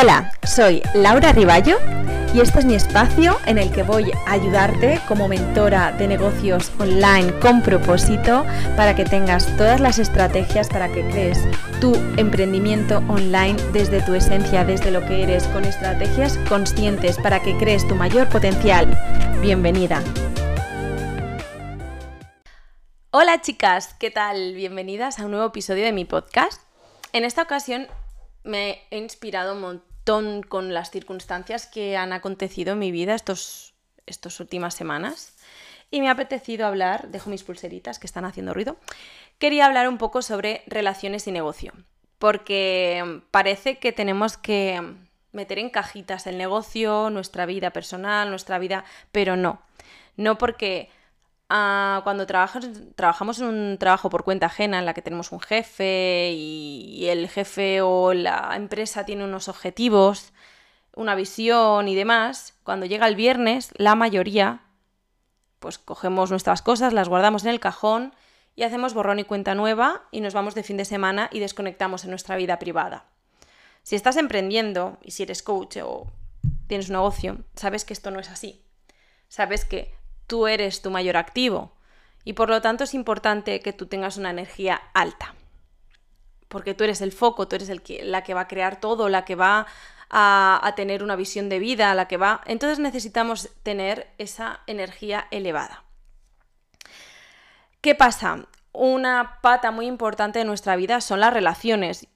Hola, soy Laura Riballo y este es mi espacio en el que voy a ayudarte como mentora de negocios online con propósito para que tengas todas las estrategias para que crees tu emprendimiento online desde tu esencia, desde lo que eres, con estrategias conscientes para que crees tu mayor potencial. Bienvenida. Hola chicas, ¿qué tal? Bienvenidas a un nuevo episodio de mi podcast. En esta ocasión me he inspirado un montón con las circunstancias que han acontecido en mi vida estos, estas últimas semanas. Y me ha apetecido hablar, dejo mis pulseritas que están haciendo ruido, quería hablar un poco sobre relaciones y negocio, porque parece que tenemos que meter en cajitas el negocio, nuestra vida personal, nuestra vida, pero no, no porque cuando trabajamos en un trabajo por cuenta ajena en la que tenemos un jefe y, el jefe o la empresa tiene unos objetivos, una visión y demás, cuando llega el viernes, la mayoría, pues cogemos nuestras cosas, las guardamos en el cajón y hacemos borrón y cuenta nueva y nos vamos de fin de semana y desconectamos en nuestra vida privada. Si estás emprendiendo y si eres coach o tienes un negocio, sabes que esto no es así. Sabes que tú eres tu mayor activo y por lo tanto es importante que tú tengas una energía alta. Porque tú eres el foco, tú eres el que, la que va a crear todo, la que va a, a tener una visión de vida, la que va... Entonces necesitamos tener esa energía elevada. ¿Qué pasa? Una pata muy importante de nuestra vida son las relaciones.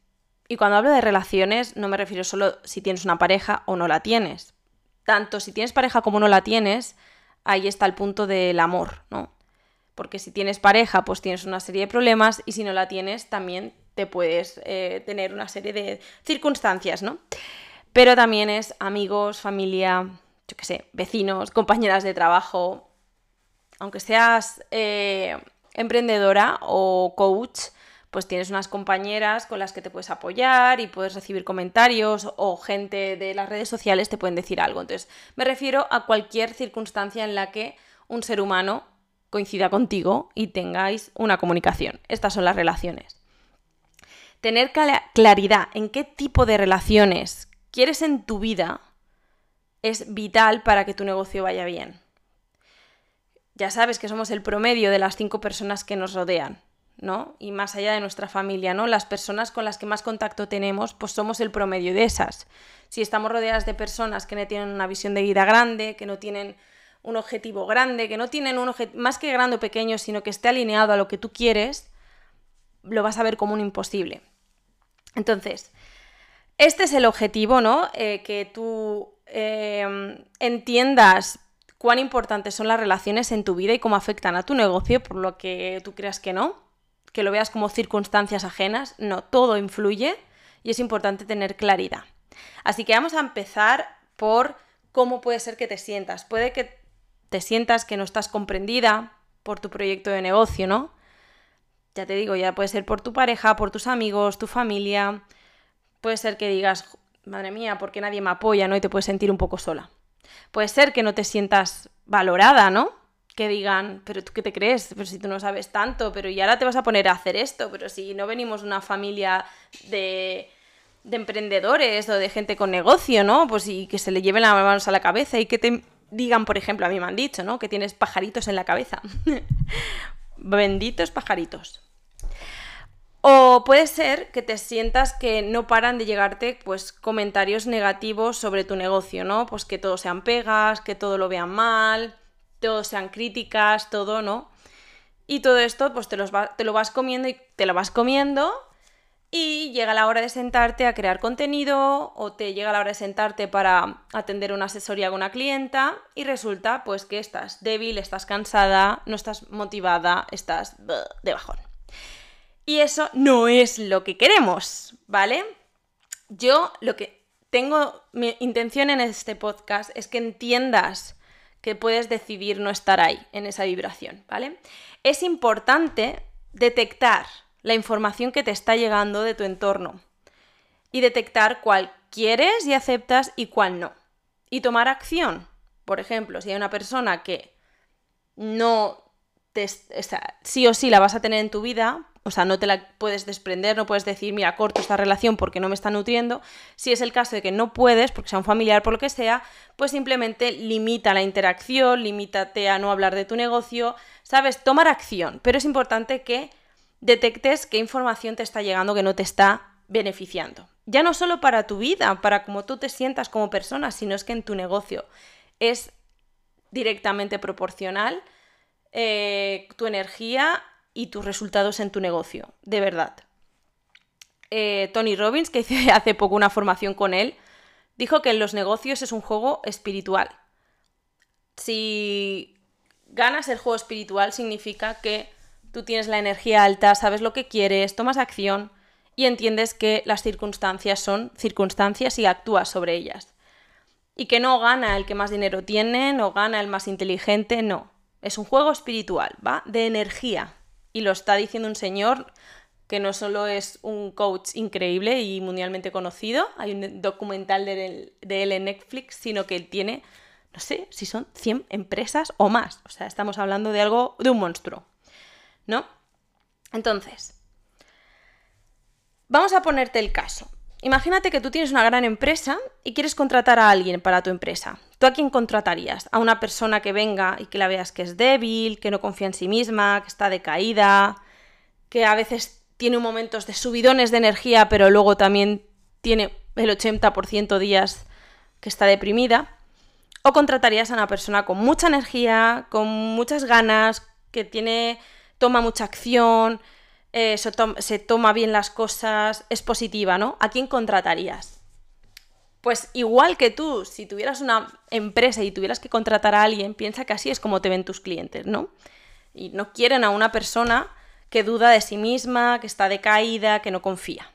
Y cuando hablo de relaciones no me refiero solo si tienes una pareja o no la tienes. Tanto si tienes pareja como no la tienes, ahí está el punto del amor, ¿no? Porque si tienes pareja, pues tienes una serie de problemas y si no la tienes, también te puedes eh, tener una serie de circunstancias, ¿no? Pero también es amigos, familia, yo qué sé, vecinos, compañeras de trabajo. Aunque seas eh, emprendedora o coach, pues tienes unas compañeras con las que te puedes apoyar y puedes recibir comentarios o gente de las redes sociales te pueden decir algo. Entonces, me refiero a cualquier circunstancia en la que un ser humano coincida contigo y tengáis una comunicación. Estas son las relaciones. Tener claridad en qué tipo de relaciones quieres en tu vida es vital para que tu negocio vaya bien. Ya sabes que somos el promedio de las cinco personas que nos rodean. ¿No? Y más allá de nuestra familia, ¿no? Las personas con las que más contacto tenemos, pues somos el promedio de esas. Si estamos rodeadas de personas que no tienen una visión de vida grande, que no tienen un objetivo grande, que no tienen un objetivo más que grande o pequeño, sino que esté alineado a lo que tú quieres, lo vas a ver como un imposible. Entonces, este es el objetivo, ¿no? Eh, que tú eh, entiendas cuán importantes son las relaciones en tu vida y cómo afectan a tu negocio, por lo que tú creas que no que lo veas como circunstancias ajenas, no, todo influye y es importante tener claridad. Así que vamos a empezar por cómo puede ser que te sientas. Puede que te sientas que no estás comprendida por tu proyecto de negocio, ¿no? Ya te digo, ya puede ser por tu pareja, por tus amigos, tu familia. Puede ser que digas, madre mía, ¿por qué nadie me apoya, no? Y te puedes sentir un poco sola. Puede ser que no te sientas valorada, ¿no? Que digan, pero tú qué te crees, pero si tú no sabes tanto, pero y ahora te vas a poner a hacer esto, pero si no venimos una familia de, de emprendedores o de gente con negocio, ¿no? Pues y que se le lleven las manos a la cabeza y que te digan, por ejemplo, a mí me han dicho, ¿no? Que tienes pajaritos en la cabeza. Benditos pajaritos. O puede ser que te sientas que no paran de llegarte pues comentarios negativos sobre tu negocio, ¿no? Pues que todo sean pegas, que todo lo vean mal, todo sean críticas, todo, ¿no? Y todo esto, pues te, te lo vas comiendo y te lo vas comiendo y llega la hora de sentarte a crear contenido o te llega la hora de sentarte para atender una asesoría con una clienta y resulta pues que estás débil, estás cansada, no estás motivada, estás de bajón. Y eso no es lo que queremos, ¿vale? Yo lo que tengo, mi intención en este podcast es que entiendas que puedes decidir no estar ahí, en esa vibración, ¿vale? Es importante detectar la información que te está llegando de tu entorno y detectar cuál quieres y aceptas y cuál no. Y tomar acción. Por ejemplo, si hay una persona que no te, sí o sí la vas a tener en tu vida, o sea, no te la puedes desprender, no puedes decir, mira, corto esta relación porque no me está nutriendo. Si es el caso de que no puedes, porque sea un familiar, por lo que sea, pues simplemente limita la interacción, limítate a no hablar de tu negocio, ¿sabes? Tomar acción, pero es importante que detectes qué información te está llegando que no te está beneficiando. Ya no solo para tu vida, para cómo tú te sientas como persona, sino es que en tu negocio es directamente proporcional eh, tu energía y tus resultados en tu negocio, de verdad. Eh, Tony Robbins, que hice hace poco una formación con él, dijo que en los negocios es un juego espiritual. Si ganas el juego espiritual significa que tú tienes la energía alta, sabes lo que quieres, tomas acción y entiendes que las circunstancias son circunstancias y actúas sobre ellas. Y que no gana el que más dinero tiene, no gana el más inteligente, no. Es un juego espiritual, ¿va? De energía. Y lo está diciendo un señor que no solo es un coach increíble y mundialmente conocido, hay un documental de él, en Netflix, sino que él tiene, no sé si son 100 empresas o más. O sea, estamos hablando de algo, de un monstruo. ¿No? Entonces, vamos a ponerte el caso. Imagínate que tú tienes una gran empresa y quieres contratar a alguien para tu empresa. ¿Tú a quién contratarías? ¿A una persona que venga y que la veas que es débil, que no confía en sí misma, que está decaída, que a veces tiene momentos de subidones de energía, pero luego también tiene el 80% días que está deprimida? ¿O contratarías a una persona con mucha energía, con muchas ganas, que tiene toma mucha acción, eh, se, toma bien las cosas, es positiva, ¿no? ¿A quién contratarías? Pues igual que tú, si tuvieras una empresa y tuvieras que contratar a alguien, piensa que así es como te ven tus clientes, ¿no? Y no quieren a una persona que duda de sí misma, que está decaída, que no confía.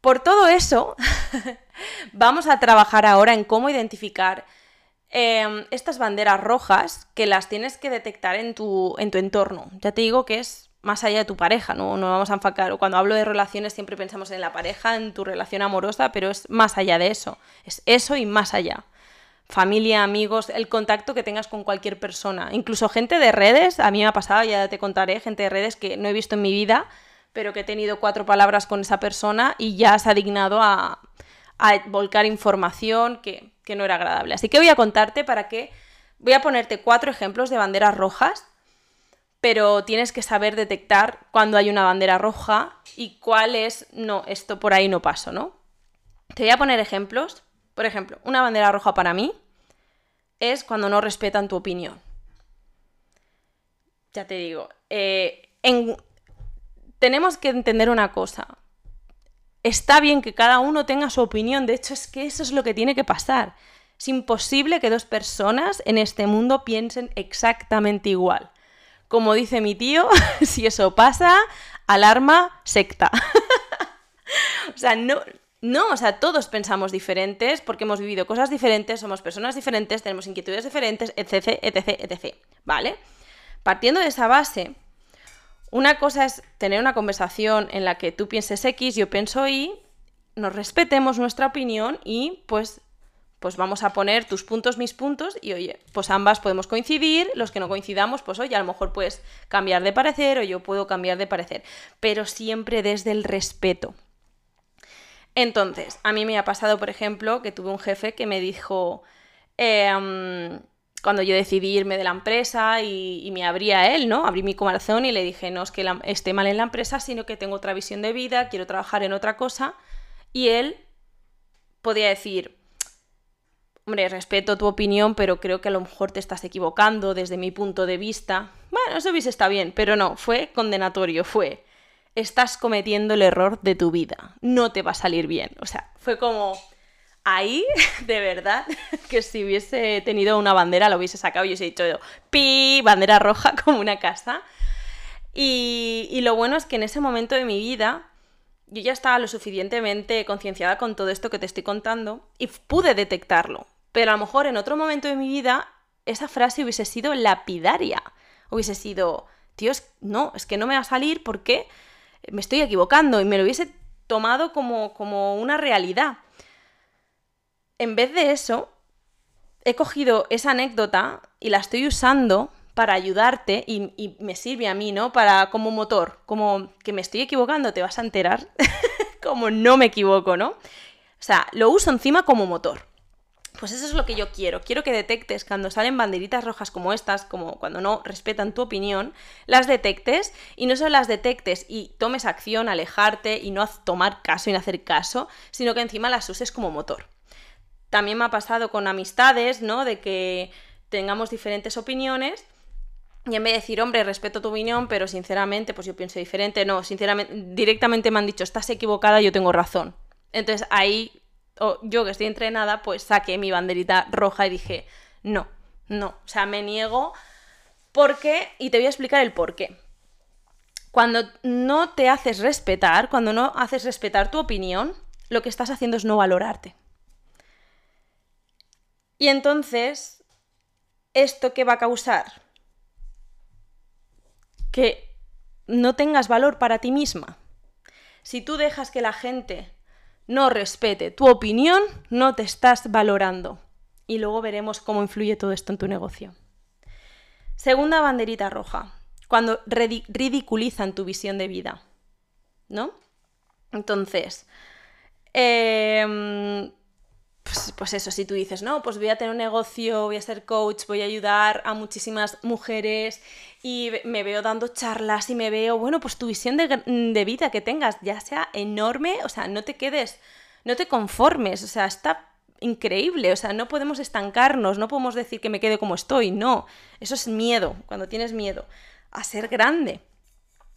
Por todo eso, vamos a trabajar ahora en cómo identificar em, estas banderas rojas que las tienes que detectar en tu, en tu entorno. Ya te digo que es más allá de tu pareja, ¿no? No vamos a enfocar, cuando hablo de relaciones siempre pensamos en la pareja, en tu relación amorosa, pero es más allá de eso, es eso y más allá. Familia, amigos, el contacto que tengas con cualquier persona, incluso gente de redes, a mí me ha pasado, ya te contaré, gente de redes que no he visto en mi vida, pero que he tenido cuatro palabras con esa persona y ya se ha dignado a, volcar información que, que no era agradable. Así que voy a contarte para que, voy a ponerte cuatro ejemplos de banderas rojas pero tienes que saber detectar cuando hay una bandera roja y cuál es, no, esto por ahí no paso, ¿no? Te voy a poner ejemplos. Por ejemplo, una bandera roja para mí es cuando no respetan tu opinión. Ya te digo, eh, tenemos que entender una cosa. Está bien que cada uno tenga su opinión, de hecho es que eso es lo que tiene que pasar. Es imposible que dos personas en este mundo piensen exactamente igual. Como dice mi tío, si eso pasa, alarma secta. o sea, no, no, o sea, todos pensamos diferentes porque hemos vivido cosas diferentes, somos personas diferentes, tenemos inquietudes diferentes, etc, etc, etc. ¿Vale? Partiendo de esa base, una cosa es tener una conversación en la que tú pienses X, yo pienso Y, nos respetemos nuestra opinión y pues pues vamos a poner tus puntos, mis puntos y oye, pues ambas podemos coincidir, los que no coincidamos, pues oye, a lo mejor puedes cambiar de parecer o yo puedo cambiar de parecer, pero siempre desde el respeto. Entonces, a mí me ha pasado, por ejemplo, que tuve un jefe que me dijo, em, cuando yo decidí irme de la empresa y, me abría él, ¿no? Abrí mi corazón y le dije, no es que esté mal en la empresa, sino que tengo otra visión de vida, quiero trabajar en otra cosa. Y él podía decir, hombre, respeto tu opinión, pero creo que a lo mejor te estás equivocando desde mi punto de vista. Bueno, eso hubiese está bien, pero no, fue condenatorio, fue, estás cometiendo el error de tu vida, no te va a salir bien. O sea, fue como, ahí, de verdad, que si hubiese tenido una bandera, lo hubiese sacado y hubiese dicho, pi, bandera roja como una casa. Y, y lo bueno es que en ese momento de mi vida yo ya estaba lo suficientemente concienciada con todo esto que te estoy contando y pude detectarlo. Pero a lo mejor en otro momento de mi vida esa frase hubiese sido lapidaria. Hubiese sido, tío, no, es que no me va a salir porque me estoy equivocando y me lo hubiese tomado como, como una realidad. En vez de eso, he cogido esa anécdota y la estoy usando para ayudarte y, y, me sirve a mí, ¿no? Para como motor, como que me estoy equivocando, te vas a enterar, como no me equivoco, ¿no? O sea, lo uso encima como motor. Pues eso es lo que yo quiero. Quiero que detectes cuando salen banderitas rojas como estas, como cuando no respetan tu opinión, las detectes y no solo las detectes y tomes acción, alejarte y no tomar caso y no hacer caso, sino que encima las uses como motor. También me ha pasado con amistades, ¿no? De que tengamos diferentes opiniones y en vez de decir, hombre, respeto tu opinión, pero sinceramente, pues yo pienso diferente, no, sinceramente, directamente me han dicho, estás equivocada, yo tengo razón. Entonces ahí o yo que estoy entrenada, pues saqué mi banderita roja y dije, no, no, o sea, me niego porque, y te voy a explicar el por qué. Cuando no te haces respetar, cuando no haces respetar tu opinión, lo que estás haciendo es no valorarte. Y entonces, ¿esto qué va a causar? Que no tengas valor para ti misma. Si tú dejas que la gente no respete tu opinión, no te estás valorando. Y luego veremos cómo influye todo esto en tu negocio. Segunda banderita roja, cuando ridiculizan tu visión de vida. ¿No? Entonces, eh, pues, pues, eso, si tú dices, no, pues voy a tener un negocio, voy a ser coach, voy a ayudar a muchísimas mujeres y me veo dando charlas y me veo, bueno, pues tu visión de, de vida que tengas ya sea enorme, o sea, no te quedes, no te conformes, o sea, está increíble, o sea, no podemos estancarnos, no podemos decir que me quede como estoy, no, eso es miedo, cuando tienes miedo a ser grande.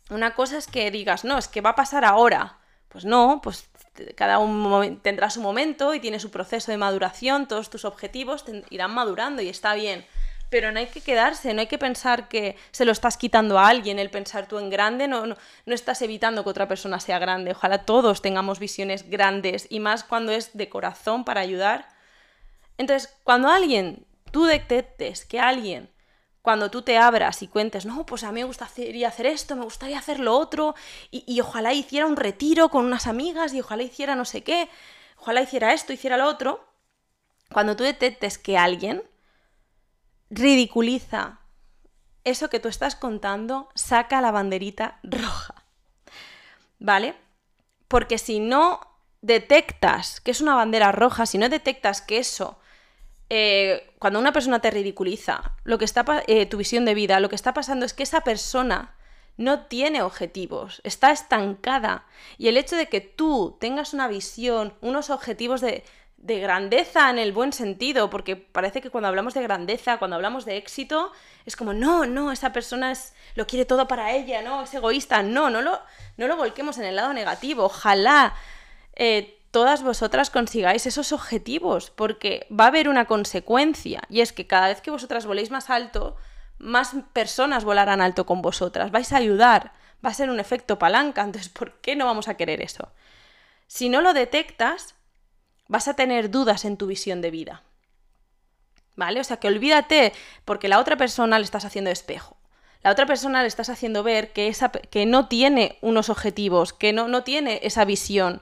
Una cosa es que digas, no, es que va a pasar ahora. Pues no, pues cada uno tendrá su momento y tiene su proceso de maduración, todos tus objetivos irán madurando y está bien. Pero no hay que quedarse, no hay que pensar que se lo estás quitando a alguien, el pensar tú en grande, no, no, no estás evitando que otra persona sea grande. Ojalá todos tengamos visiones grandes y más cuando es de corazón para ayudar. Entonces, cuando alguien, tú detectes que alguien cuando tú te abras y cuentes, no, pues a mí me gustaría hacer esto, me gustaría hacer lo otro, y, ojalá hiciera un retiro con unas amigas, y ojalá hiciera no sé qué, ojalá hiciera esto, hiciera lo otro, cuando tú detectes que alguien ridiculiza eso que tú estás contando, saca la banderita roja. ¿Vale? Porque si no detectas que es una bandera roja, si no detectas que eso eh, cuando una persona te ridiculiza, lo que está eh, tu visión de vida, lo que está pasando es que esa persona no tiene objetivos, está estancada. Y el hecho de que tú tengas una visión, unos objetivos de, de grandeza en el buen sentido, porque parece que cuando hablamos de grandeza, cuando hablamos de éxito, es como, no, no, esa persona es, lo quiere todo para ella, no, es egoísta, no, no lo, no lo volquemos en el lado negativo, ojalá eh, todas vosotras consigáis esos objetivos, porque va a haber una consecuencia, y es que cada vez que vosotras voléis más alto, más personas volarán alto con vosotras, vais a ayudar, va a ser un efecto palanca, entonces ¿por qué no vamos a querer eso? Si no lo detectas, vas a tener dudas en tu visión de vida. ¿Vale? O sea que olvídate, porque la otra persona le estás haciendo espejo. La otra persona le estás haciendo ver que, esa, que no tiene unos objetivos, que no, no tiene esa visión,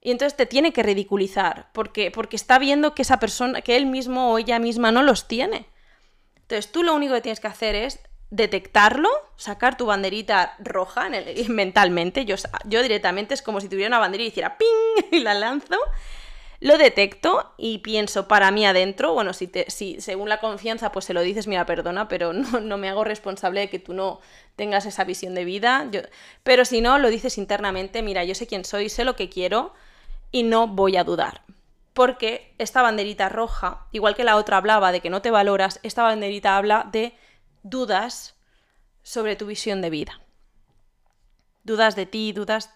y entonces te tiene que ridiculizar, porque, porque está viendo que esa persona, que él mismo o ella misma no los tiene. Entonces tú lo único que tienes que hacer es detectarlo, sacar tu banderita roja mentalmente. Yo, yo directamente es como si tuviera una bandera y hiciera ¡ping! y la lanzo. Lo detecto y pienso para mí adentro, bueno, si, te, si según la confianza pues se lo dices, mira, perdona, pero no, no, me hago responsable de que tú no tengas esa visión de vida. Yo, pero si no, lo dices internamente, mira, yo sé quién soy, sé lo que quiero, y no voy a dudar. Porque esta banderita roja, igual que la otra hablaba de que no te valoras, esta banderita habla de dudas sobre tu visión de vida. Dudas de ti, dudas...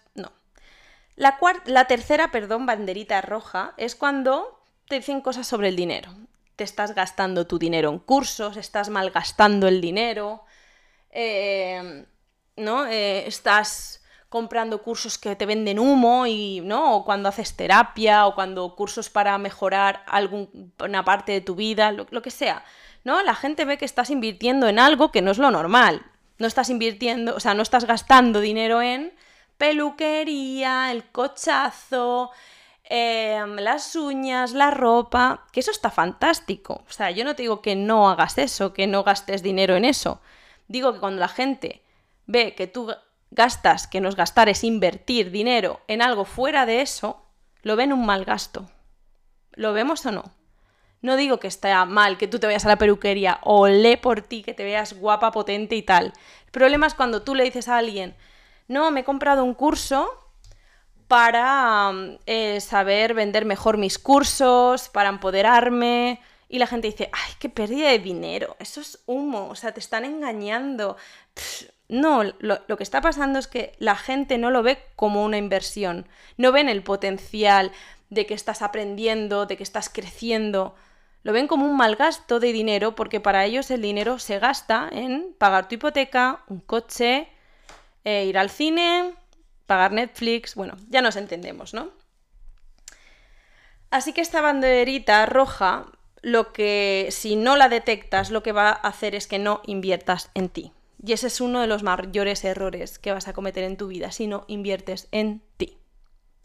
La, la tercera, perdón, banderita roja es cuando te dicen cosas sobre el dinero. Te estás gastando tu dinero en cursos, estás malgastando el dinero, eh, ¿no? Eh, estás comprando cursos que te venden humo y no o cuando haces terapia o cuando cursos para mejorar alguna parte de tu vida lo, lo, que sea no la gente ve que estás invirtiendo en algo que no es lo normal no estás invirtiendo o sea no estás gastando dinero en peluquería el cochazo em, las uñas, la ropa, que eso está fantástico. O sea, yo no te digo que no hagas eso, que no gastes dinero en eso. Digo que cuando la gente ve que tú gastas, que nos gastar es invertir dinero en algo fuera de eso, lo ven un mal gasto. ¿Lo vemos o no? No digo que esté mal que tú te vayas a la peluquería o lee por ti, que te veas guapa, potente y tal. El problema es cuando tú le dices a alguien, no, me he comprado un curso para eh, saber vender mejor mis cursos, para empoderarme. Y la gente dice, ay, qué pérdida de dinero, eso es humo, o sea, te están engañando. no, lo, lo, que está pasando es que la gente no lo ve como una inversión, no ven el potencial de que estás aprendiendo, de que estás creciendo. Lo ven como un mal gasto de dinero porque para ellos el dinero se gasta en pagar tu hipoteca, un coche, eh, ir al cine, pagar Netflix, bueno, ya nos entendemos, ¿no? Así que esta banderita roja, lo que si no la detectas, lo que va a hacer es que no inviertas en ti. Y ese es uno de los mayores errores que vas a cometer en tu vida si no inviertes en ti,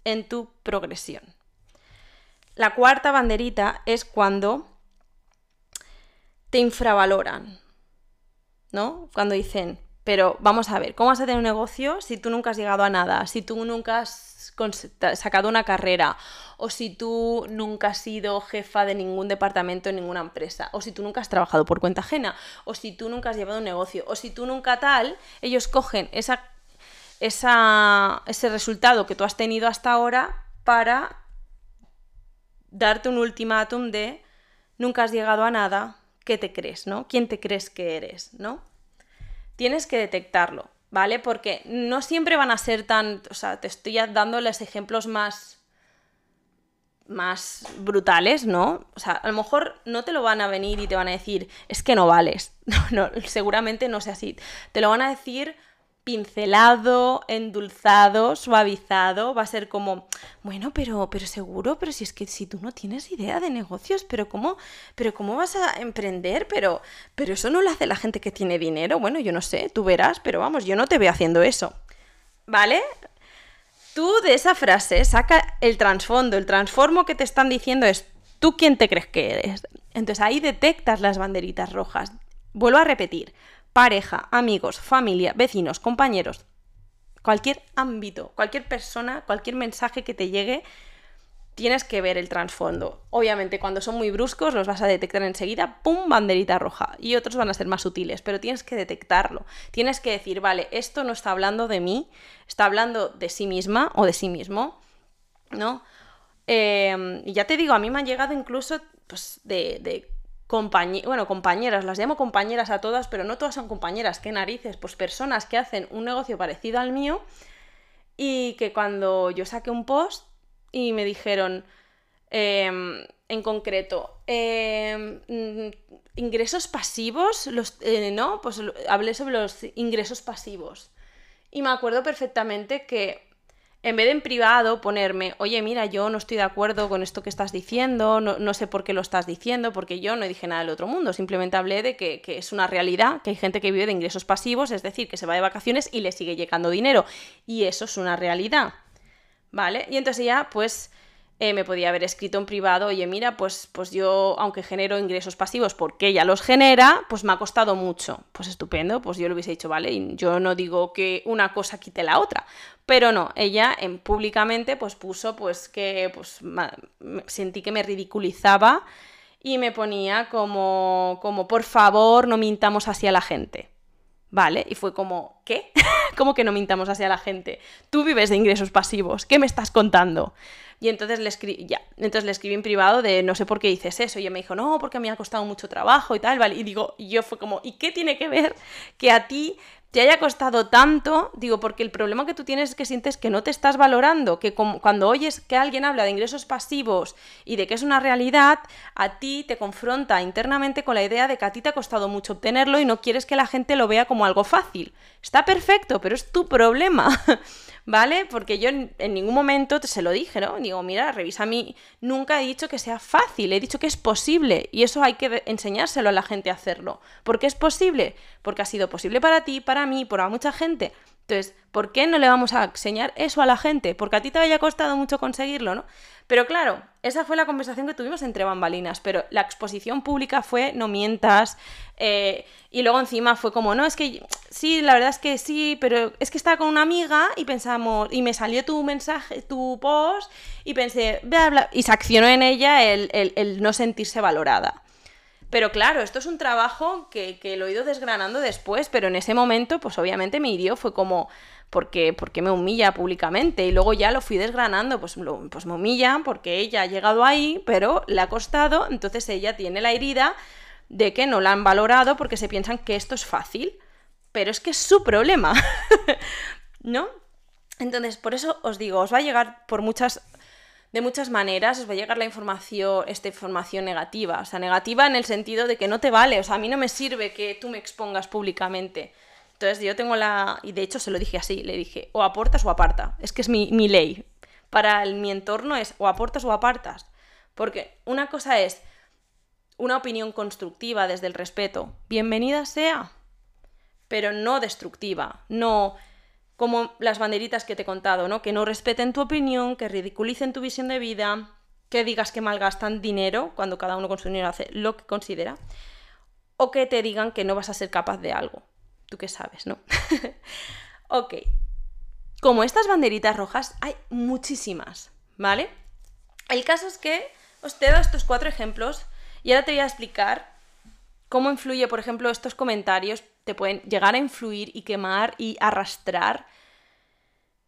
en tu progresión. La cuarta banderita es cuando te infravaloran, ¿no? Cuando dicen, pero vamos a ver, ¿cómo vas a tener un negocio si tú nunca has llegado a nada? Si tú nunca has sacado una carrera, o si tú nunca has sido jefa de ningún departamento en ninguna empresa, o si tú nunca has trabajado por cuenta ajena, o si tú nunca has llevado un negocio, o si tú nunca tal, ellos cogen esa, esa, ese resultado que tú has tenido hasta ahora para darte un ultimátum de nunca has llegado a nada, ¿qué te crees, no? ¿Quién te crees que eres, no? Tienes que detectarlo, ¿vale? Porque no siempre van a ser tan, o sea, te estoy dándoles ejemplos más más brutales, ¿no? O sea, a lo mejor no te lo van a venir y te van a decir, es que no vales. No, no, seguramente no sea así. Te lo van a decir pincelado, endulzado, suavizado, va a ser como, bueno, pero, pero seguro, pero si es que si tú no tienes idea de negocios, pero cómo, pero cómo vas a emprender, pero, pero eso no lo hace la gente que tiene dinero, bueno, yo no sé, tú verás, pero vamos, yo no te veo haciendo eso, ¿vale? Tú de esa frase saca el trasfondo, el transformo que te están diciendo es tú quién te crees que eres. Entonces ahí detectas las banderitas rojas. Vuelvo a repetir, pareja, amigos, familia, vecinos, compañeros, cualquier ámbito, cualquier persona, cualquier mensaje que te llegue, tienes que ver el trasfondo. Obviamente, cuando son muy bruscos, los vas a detectar enseguida, ¡pum! banderita roja. Y otros van a ser más sutiles, pero tienes que detectarlo. Tienes que decir, vale, esto no está hablando de mí, está hablando de sí misma o de sí mismo, ¿no? Em, y ya te digo, a mí me han llegado incluso pues, de, de bueno, compañeras, las llamo compañeras a todas, pero no todas son compañeras, qué narices, pues personas que hacen un negocio parecido al mío y que cuando yo saqué un post y me dijeron, em, en concreto, em, ingresos pasivos, los, eh, ¿no? Pues hablé sobre los ingresos pasivos. Y me acuerdo perfectamente que en vez de en privado ponerme, oye, mira, yo no estoy de acuerdo con esto que estás diciendo, no, sé por qué lo estás diciendo, porque yo no dije nada del otro mundo, simplemente hablé de que, que, es una realidad, que hay gente que vive de ingresos pasivos, es decir, que se va de vacaciones y le sigue llegando dinero. Y eso es una realidad. ¿Vale? Y entonces ya, pues eh, me podía haber escrito en privado, oye, mira, pues, pues yo, aunque genero ingresos pasivos porque ella los genera, pues me ha costado mucho. Pues estupendo, pues yo le hubiese dicho, vale, yo no digo que una cosa quite la otra, pero no, ella en, públicamente pues puso pues que pues sentí que me ridiculizaba y me ponía como, como, por favor, no mintamos hacia la gente. ¿Vale? Y fue como, ¿qué? ¿Cómo que no mintamos hacia la gente? Tú vives de ingresos pasivos, ¿qué me estás contando? Y entonces le escribí, ya, entonces le escribí en privado de no sé por qué dices eso. Y ella me dijo, no, porque me ha costado mucho trabajo y tal, ¿vale? Y digo, y yo fue como, ¿y qué tiene que ver que a ti te haya costado tanto, digo, porque el problema que tú tienes es que sientes que no te estás valorando, que cuando oyes que alguien habla de ingresos pasivos y de que es una realidad, a ti te confronta internamente con la idea de que a ti te ha costado mucho obtenerlo y no quieres que la gente lo vea como algo fácil. Está perfecto, pero es tu problema. ¿vale? Porque yo en, ningún momento te se lo dije, ¿no? Digo, mira, revisa a mí, nunca he dicho que sea fácil, he dicho que es posible y eso hay que enseñárselo a la gente a hacerlo. ¿Por qué es posible? Porque ha sido posible para ti, para mí, para mucha gente. Entonces, ¿por qué no le vamos a enseñar eso a la gente? Porque a ti te haya costado mucho conseguirlo, ¿no? Pero claro, esa fue la conversación que tuvimos entre bambalinas, pero la exposición pública fue no mientas, eh, y luego encima fue como, no, es que sí, la verdad es que sí, pero es que estaba con una amiga y pensamos, y me salió tu mensaje, tu post, y pensé, bla, bla, y se accionó en ella el, el no sentirse valorada. Pero claro, esto es un trabajo que, lo he ido desgranando después, pero en ese momento, pues obviamente me hirió, fue como, ¿por qué, me humilla públicamente? Y luego ya lo fui desgranando, pues, pues me humilla porque ella ha llegado ahí, pero le ha costado, entonces ella tiene la herida de que no la han valorado porque se piensan que esto es fácil. Pero es que es su problema, ¿no? Entonces, por eso os digo, os va a llegar por muchas de muchas maneras os va a llegar la información, esta información negativa. O sea, negativa en el sentido de que no te vale. O sea, a mí no me sirve que tú me expongas públicamente. Entonces yo tengo la... Y de hecho se lo dije así, le dije, o aportas o aparta. Es que es mi, ley. Para mi entorno es o aportas o apartas. Porque una cosa es una opinión constructiva desde el respeto. Bienvenida sea. Pero no destructiva. No como las banderitas que te he contado, ¿no? Que no respeten tu opinión, que ridiculicen tu visión de vida, que digas que malgastan dinero cuando cada uno con su dinero hace lo que considera, o que te digan que no vas a ser capaz de algo. Tú qué sabes, ¿no? ok. Como estas banderitas rojas, hay muchísimas, ¿vale? El caso es que os he dado estos cuatro ejemplos y ahora te voy a explicar cómo influye, por ejemplo, estos comentarios pueden llegar a influir y quemar y arrastrar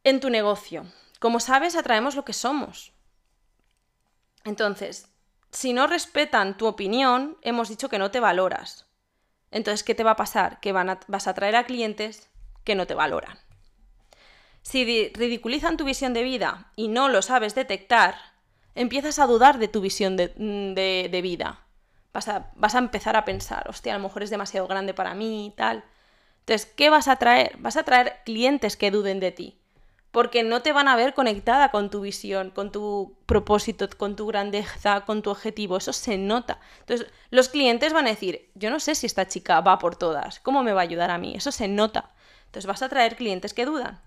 en tu negocio. Como sabes, atraemos lo que somos. Entonces, si no respetan tu opinión, hemos dicho que no te valoras. Entonces, ¿qué te va a pasar? Que vas a atraer a clientes que no te valoran. Si ridiculizan tu visión de vida y no lo sabes detectar, empiezas a dudar de tu visión de vida vas a, empezar a pensar, hostia, a lo mejor es demasiado grande para mí y tal. Entonces, ¿qué vas a traer? Vas a traer clientes que duden de ti, porque no te van a ver conectada con tu visión, con tu propósito, con tu grandeza, con tu objetivo, eso se nota. Entonces, los clientes van a decir, yo no sé si esta chica va por todas, ¿cómo me va a ayudar a mí? Eso se nota. Entonces, vas a traer clientes que dudan.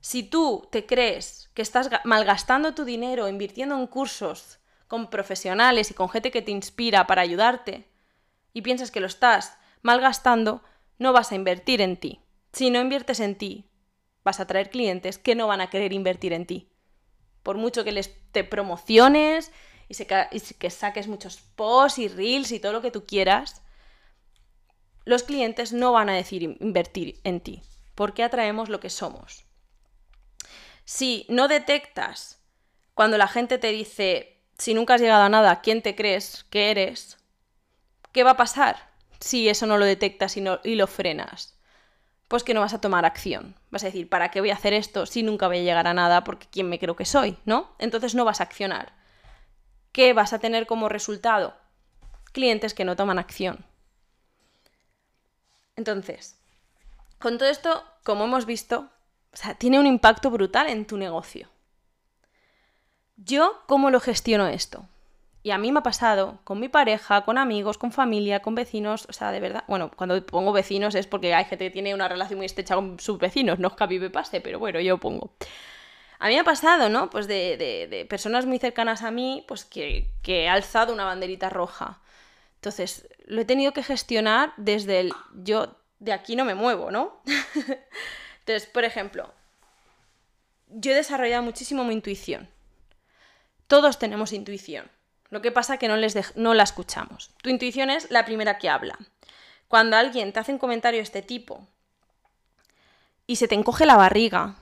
Si tú te crees que estás malgastando tu dinero invirtiendo en cursos con profesionales y con gente que te inspira para ayudarte y piensas que lo estás malgastando, no vas a invertir en ti. Si no inviertes en ti, vas a traer clientes que no van a querer invertir en ti. Por mucho que les te promociones y, que saques muchos posts y reels y todo lo que tú quieras, los clientes no van a decir invertir en ti, porque atraemos lo que somos. Si no detectas cuando la gente te dice, si nunca has llegado a nada, ¿quién te crees que eres? ¿Qué va a pasar si eso no lo detectas y, y lo frenas? Pues que no vas a tomar acción. Vas a decir, ¿para qué voy a hacer esto si nunca voy a llegar a nada porque quién me creo que soy? ¿No? Entonces no vas a accionar. ¿Qué vas a tener como resultado? Clientes que no toman acción. Entonces, con todo esto, como hemos visto, tiene un impacto brutal en tu negocio. Yo, ¿cómo lo gestiono esto? Y a mí me ha pasado con mi pareja, con amigos, con familia, con vecinos, o sea, de verdad, bueno, cuando pongo vecinos es porque hay gente que tiene una relación muy estrecha con sus vecinos, no es que a mí me pase, pero bueno, yo pongo. A mí me ha pasado, ¿no? Pues de, personas muy cercanas a mí, pues que, que he alzado una banderita roja. Entonces, lo he tenido que gestionar desde el yo de aquí no me muevo, ¿no? Entonces, por ejemplo, yo he desarrollado muchísimo mi intuición. Todos tenemos intuición. Lo que pasa es que no, les no la escuchamos. Tu intuición es la primera que habla. Cuando alguien te hace un comentario de este tipo y se te encoge la barriga,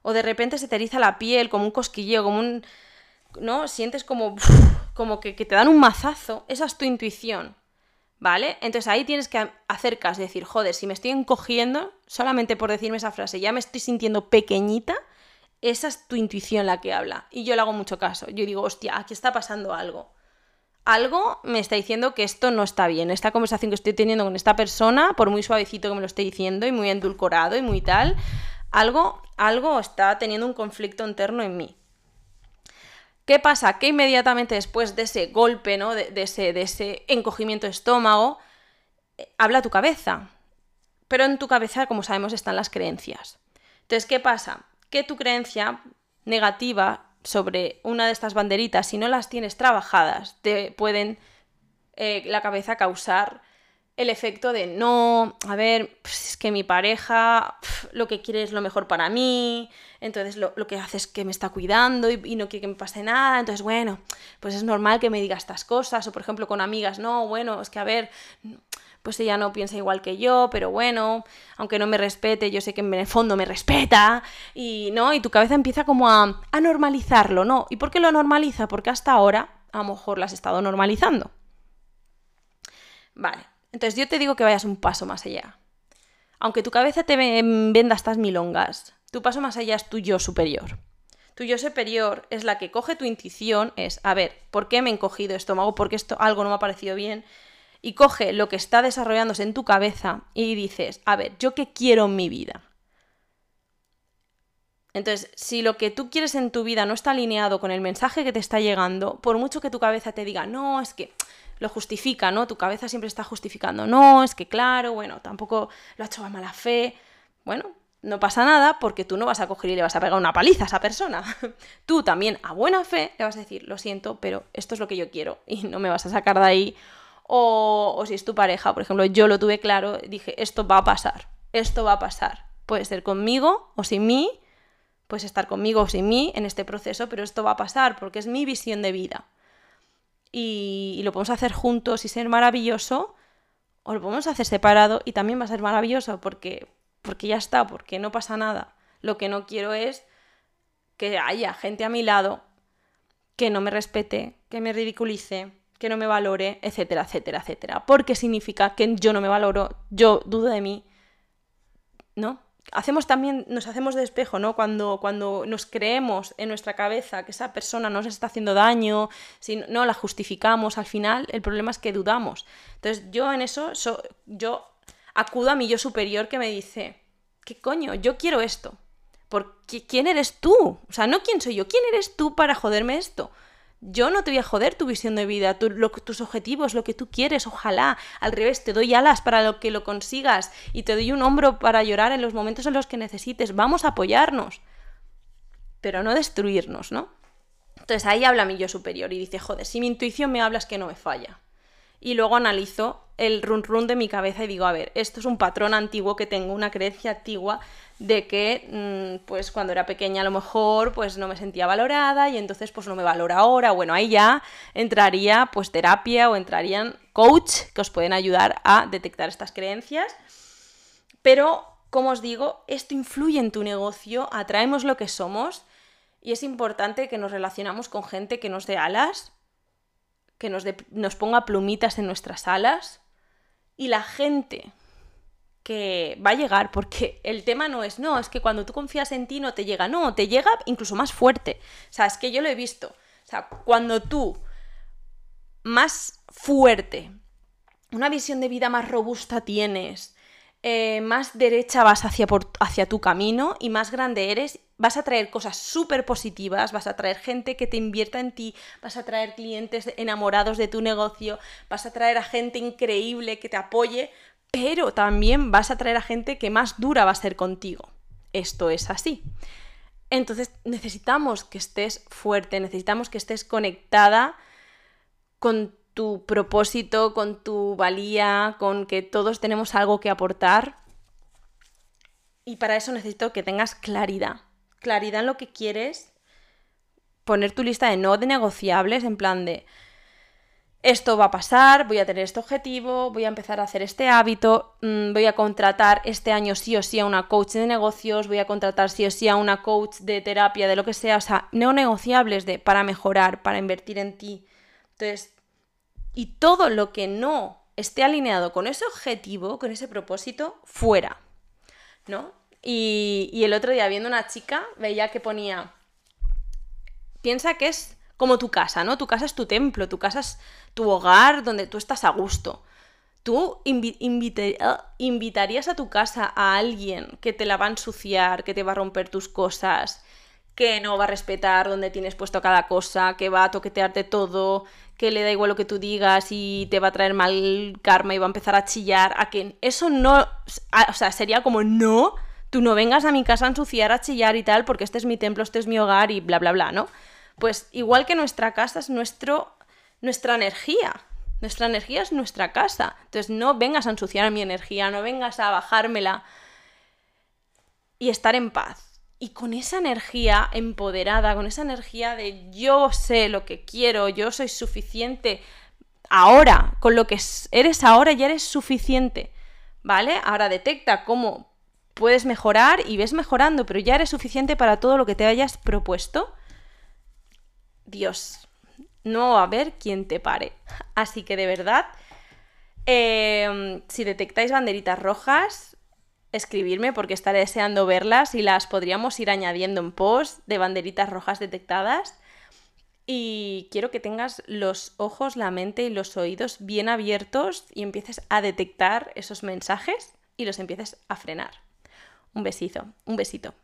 o de repente se te eriza la piel como un cosquilleo, como un... ¿No? Sientes como, como que, que te dan un mazazo, esa es tu intuición. ¿Vale? Entonces ahí tienes que hacer caso, decir, joder, si me estoy encogiendo, solamente por decirme esa frase, ya me estoy sintiendo pequeñita, esa es tu intuición la que habla. Y yo le hago mucho caso. Yo digo, hostia, aquí está pasando algo. Algo me está diciendo que esto no está bien. Esta conversación que estoy teniendo con esta persona, por muy suavecito que me lo esté diciendo y muy endulcorado y muy tal, algo, algo está teniendo un conflicto interno en mí. ¿Qué pasa? Que inmediatamente después de ese golpe, ¿no? de, ese, de ese encogimiento de estómago, eh, habla tu cabeza. Pero en tu cabeza, como sabemos, están las creencias. Entonces, ¿qué pasa? Que tu creencia negativa sobre una de estas banderitas, si no las tienes trabajadas, te pueden eh, la cabeza causar el efecto de no, a ver, pues es que mi pareja lo que quiere es lo mejor para mí, entonces lo, que hace es que me está cuidando y, no quiere que me pase nada, entonces bueno, pues es normal que me diga estas cosas, o por ejemplo con amigas, no, bueno, es que a ver, pues ella no piensa igual que yo, pero bueno, aunque no me respete, yo sé que en el fondo me respeta, y no, y tu cabeza empieza como a, normalizarlo, ¿no? ¿Y por qué lo normaliza? Porque hasta ahora a lo mejor lo has estado normalizando. Vale, entonces yo te digo que vayas un paso más allá. Aunque tu cabeza te venda estas milongas, tu paso más allá es tu yo superior. Tu yo superior es la que coge tu intuición, es, a ver, ¿por qué me he encogido estómago? ¿Por qué esto, algo no me ha parecido bien? Y coge lo que está desarrollándose en tu cabeza y dices, a ver, ¿yo qué quiero en mi vida? Entonces, si lo que tú quieres en tu vida no está alineado con el mensaje que te está llegando, por mucho que tu cabeza te diga, no, es que lo justifica, ¿no? Tu cabeza siempre está justificando, no, es que claro, bueno, tampoco lo ha hecho a mala fe. Bueno, no pasa nada porque tú no vas a coger y le vas a pegar una paliza a esa persona. tú también a buena fe le vas a decir, lo siento, pero esto es lo que yo quiero y no me vas a sacar de ahí. O, si es tu pareja, por ejemplo, yo lo tuve claro, dije, esto va a pasar, esto va a pasar. Puede ser conmigo o sin mí, puedes estar conmigo o sin mí en este proceso, pero esto va a pasar porque es mi visión de vida y, lo podemos hacer juntos y ser maravilloso, o lo podemos hacer separado y también va a ser maravilloso porque, porque ya está, porque no pasa nada. Lo que no quiero es que haya gente a mi lado que no me respete, que me ridiculice, que no me valore, etcétera, etcétera, etcétera. Porque significa que yo no me valoro, yo dudo de mí, ¿no? hacemos también, nos hacemos de espejo, ¿no? Cuando, cuando nos creemos en nuestra cabeza que esa persona nos está haciendo daño, si no la justificamos, al final el problema es que dudamos. Entonces yo en eso, yo acudo a mi yo superior que me dice, ¿qué coño? Yo quiero esto. Porque, ¿Quién eres tú? O sea, no quién soy yo, ¿quién eres tú para joderme esto? Yo no te voy a joder tu visión de vida, tus objetivos, lo que tú quieres, ojalá. Al revés, te doy alas para lo que lo consigas y te doy un hombro para llorar en los momentos en los que necesites. Vamos a apoyarnos, pero no destruirnos, ¿no? Entonces ahí habla mi yo superior y dice, joder, si mi intuición me habla es que no me falla. Y luego analizo el run run de mi cabeza y digo, a ver, esto es un patrón antiguo que tengo, una creencia antigua de que mm, pues cuando era pequeña a lo mejor pues no me sentía valorada y entonces pues no me valora ahora. Bueno, ahí ya entraría pues terapia o entrarían coach que os pueden ayudar a detectar estas creencias. Pero, como os digo, esto influye en tu negocio, atraemos lo que somos y es importante que nos relacionamos con gente que nos dé alas, que nos, nos ponga plumitas en nuestras alas y la gente que va a llegar, porque el tema no es, no, es que cuando tú confías en ti no te llega, no, te llega incluso más fuerte. O sea, es que yo lo he visto. O sea, cuando tú más fuerte, una visión de vida más robusta tienes, eh, más derecha vas hacia, hacia tu camino y más grande eres, vas a traer cosas súper positivas, vas a traer gente que te invierta en ti, vas a traer clientes enamorados de tu negocio, vas a traer a gente increíble que te apoye, pero también vas a traer a gente que más dura va a ser contigo. Esto es así. Entonces necesitamos que estés fuerte, necesitamos que estés conectada con tu propósito, con tu valía, con que todos tenemos algo que aportar. Y para eso necesito que tengas claridad. Claridad en lo que quieres. Poner tu lista de no de negociables en plan de esto va a pasar, voy a tener este objetivo, voy a empezar a hacer este hábito, mm, voy a contratar este año sí o sí a una coach de negocios, voy a contratar sí o sí a una coach de terapia, de lo que sea, o sea, no negociables de para mejorar, para invertir en ti. Entonces, y todo lo que no esté alineado con ese objetivo, con ese propósito, fuera, ¿no? Y, el otro día viendo una chica, veía que ponía, piensa que es como tu casa, ¿no? Tu casa es tu templo, tu casa es tu hogar donde tú estás a gusto. ¿Tú ah, invitarías a tu casa a alguien que te la va a ensuciar, que te va a romper tus cosas, que no va a respetar dónde tienes puesto cada cosa, que va a toquetearte todo, que le da igual lo que tú digas y te va a traer mal karma y va a empezar a chillar, a que eso no, o sea, sería como no, tú no vengas a mi casa a ensuciar, a chillar y tal, porque este es mi templo, este es mi hogar y bla, bla, bla, ¿no? Pues igual que nuestra casa es nuestro, nuestra energía. Nuestra energía es nuestra casa. Entonces no vengas a ensuciar mi energía, no vengas a bajármela y estar en paz. Y con esa energía empoderada, con esa energía de yo sé lo que quiero, yo soy suficiente ahora, con lo que eres ahora ya eres suficiente, ¿vale? Ahora detecta cómo puedes mejorar y ves mejorando, pero ya eres suficiente para todo lo que te hayas propuesto. Dios, no va a haber quien te pare. Así que de verdad, em, si detectáis banderitas rojas, escribirme porque estaré deseando verlas y las podríamos ir añadiendo en post de banderitas rojas detectadas. Y quiero que tengas los ojos, la mente y los oídos bien abiertos y empieces a detectar esos mensajes y los empieces a frenar. Un besito, un besito.